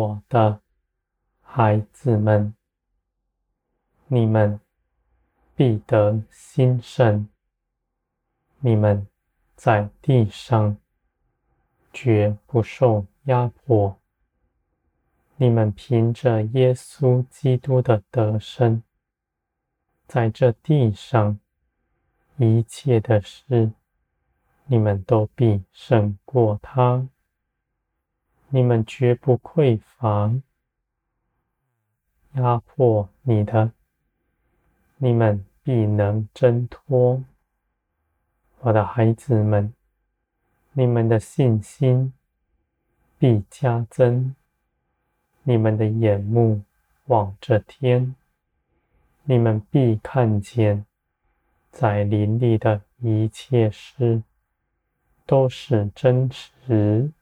我的孩子们，你们必得兴盛，你们在地上绝不受压迫。你们凭着耶稣基督的得胜，在这地上一切的事，你们都必胜过他。你们绝不匮乏，压迫你的，你们必能挣脱。我的孩子们，你们的信心必加增。你们的眼目望着天，你们必看见，在林里的一切事都是真实。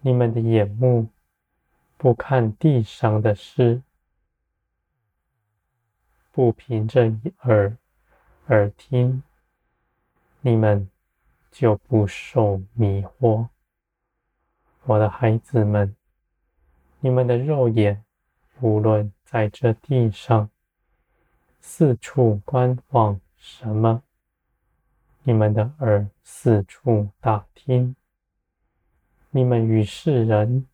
你们的眼目不看地上的事，不凭着耳耳听，你们就不受迷惑。我的孩子们。你们的肉眼，无论在这地上四处观望什么，你们的耳四处打听，你们与世人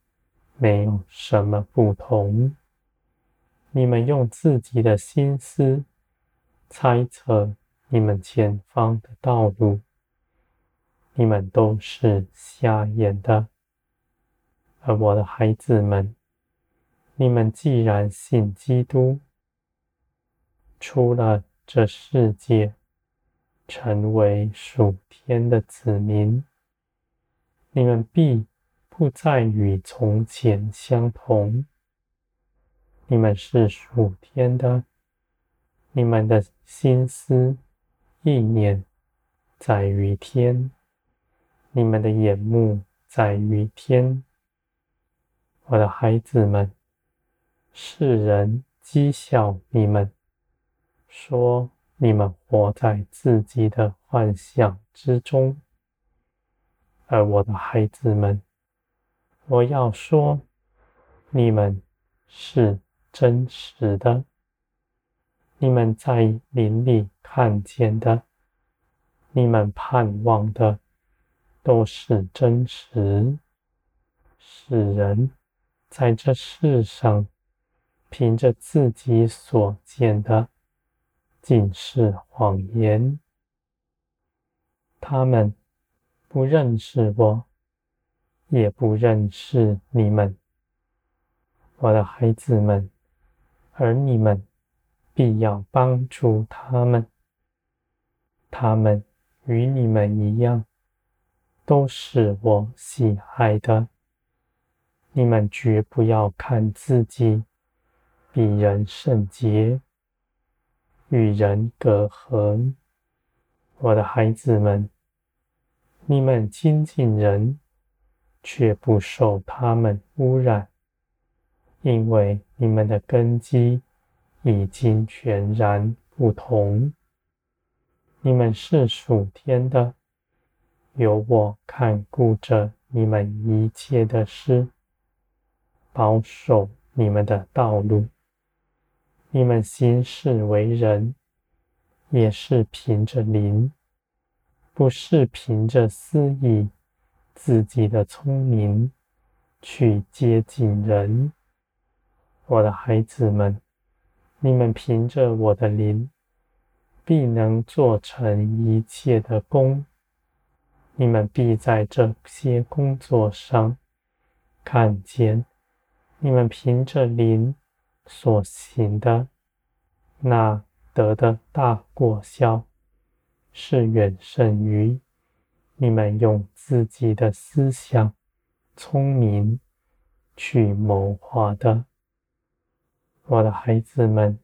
没有什么不同。你们用自己的心思猜测你们前方的道路，你们都是瞎眼的。而我的孩子们，你们既然信基督，出了这世界，成为属天的子民，你们必不再与从前相同。你们是属天的，你们的心思意念在于天，你们的眼目在于天。我的孩子们，世人讥笑你们，说你们活在自己的幻想之中。而我的孩子们，我要说，你们是真实的，你们在林里看见的，你们盼望的，都是真实。世人。在这世上，凭着自己所见的，尽是谎言。他们不认识我，也不认识你们，我的孩子们，而你们必要帮助他们。他们与你们一样，都是我喜爱的。你们绝不要看自己比人圣洁，与人隔阂。我的孩子们，你们亲近人，却不受他们污染，因为你们的根基已经全然不同。你们是属天的，有我看顾着你们一切的事。保守你们的道路，你们行事为人，也是凭着灵，不是凭着私意、自己的聪明去接近人。我的孩子们，你们凭着我的灵，必能做成一切的功。你们必在这些工作上看见。你们凭着灵所行的，那得的大果效，是远胜于你们用自己的思想、聪明去谋划的。我的孩子们，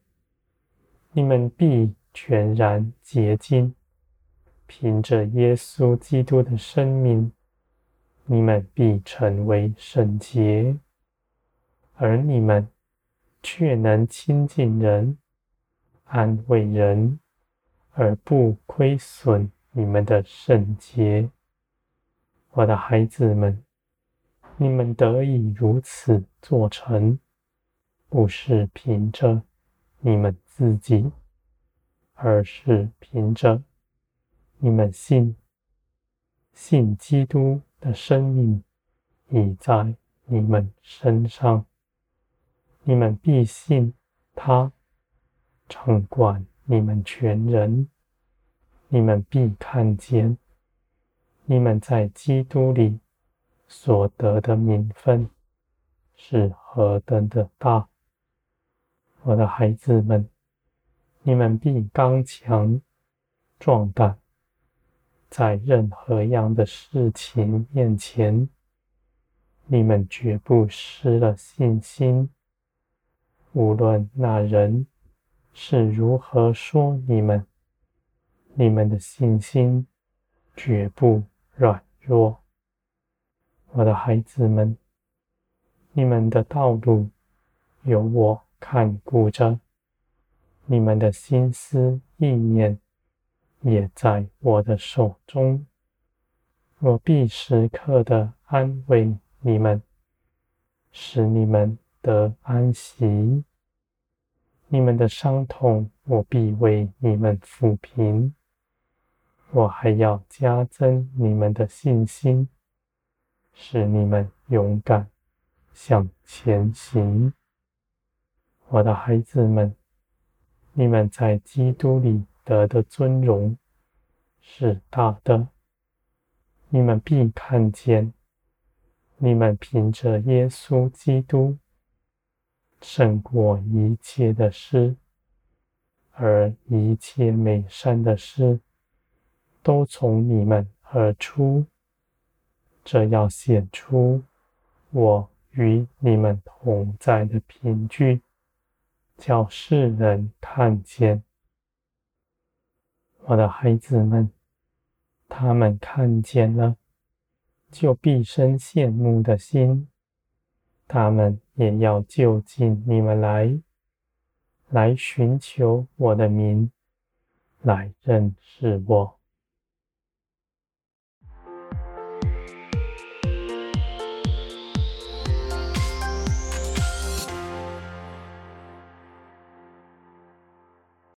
你们必全然洁净，凭着耶稣基督的生命，你们必成为圣洁。而你们却能亲近人、安慰人，而不亏损你们的圣洁。我的孩子们，你们得以如此做成，不是凭着你们自己，而是凭着你们信，信基督的生命已在你们身上，你们必信他，掌管你们全人，你们必看见，你们在基督里。所得的名分是何等的大！我的孩子们，你们必刚强壮胆，在任何样的事情面前，你们绝不失了信心。无论那人是如何说你们，你们的信心绝不软弱。我的孩子们，你们的道路有我看顾着，你们的心思意念也在我的手中。我必时刻的安慰你们，使你们得安息。你们的伤痛，我必为你们抚平。我还要加增你们的信心。使你们勇敢向前行，我的孩子们，你们在基督里得的尊荣是大的。你们必看见，你们凭着耶稣基督胜过一切的事，而一切美善的事都从你们而出。这要显出我与你们同在的凭据，叫世人看见。我的孩子们，他们看见了，就毕生羡慕的心。他们也要就近你们来，来寻求我的名，来认识我。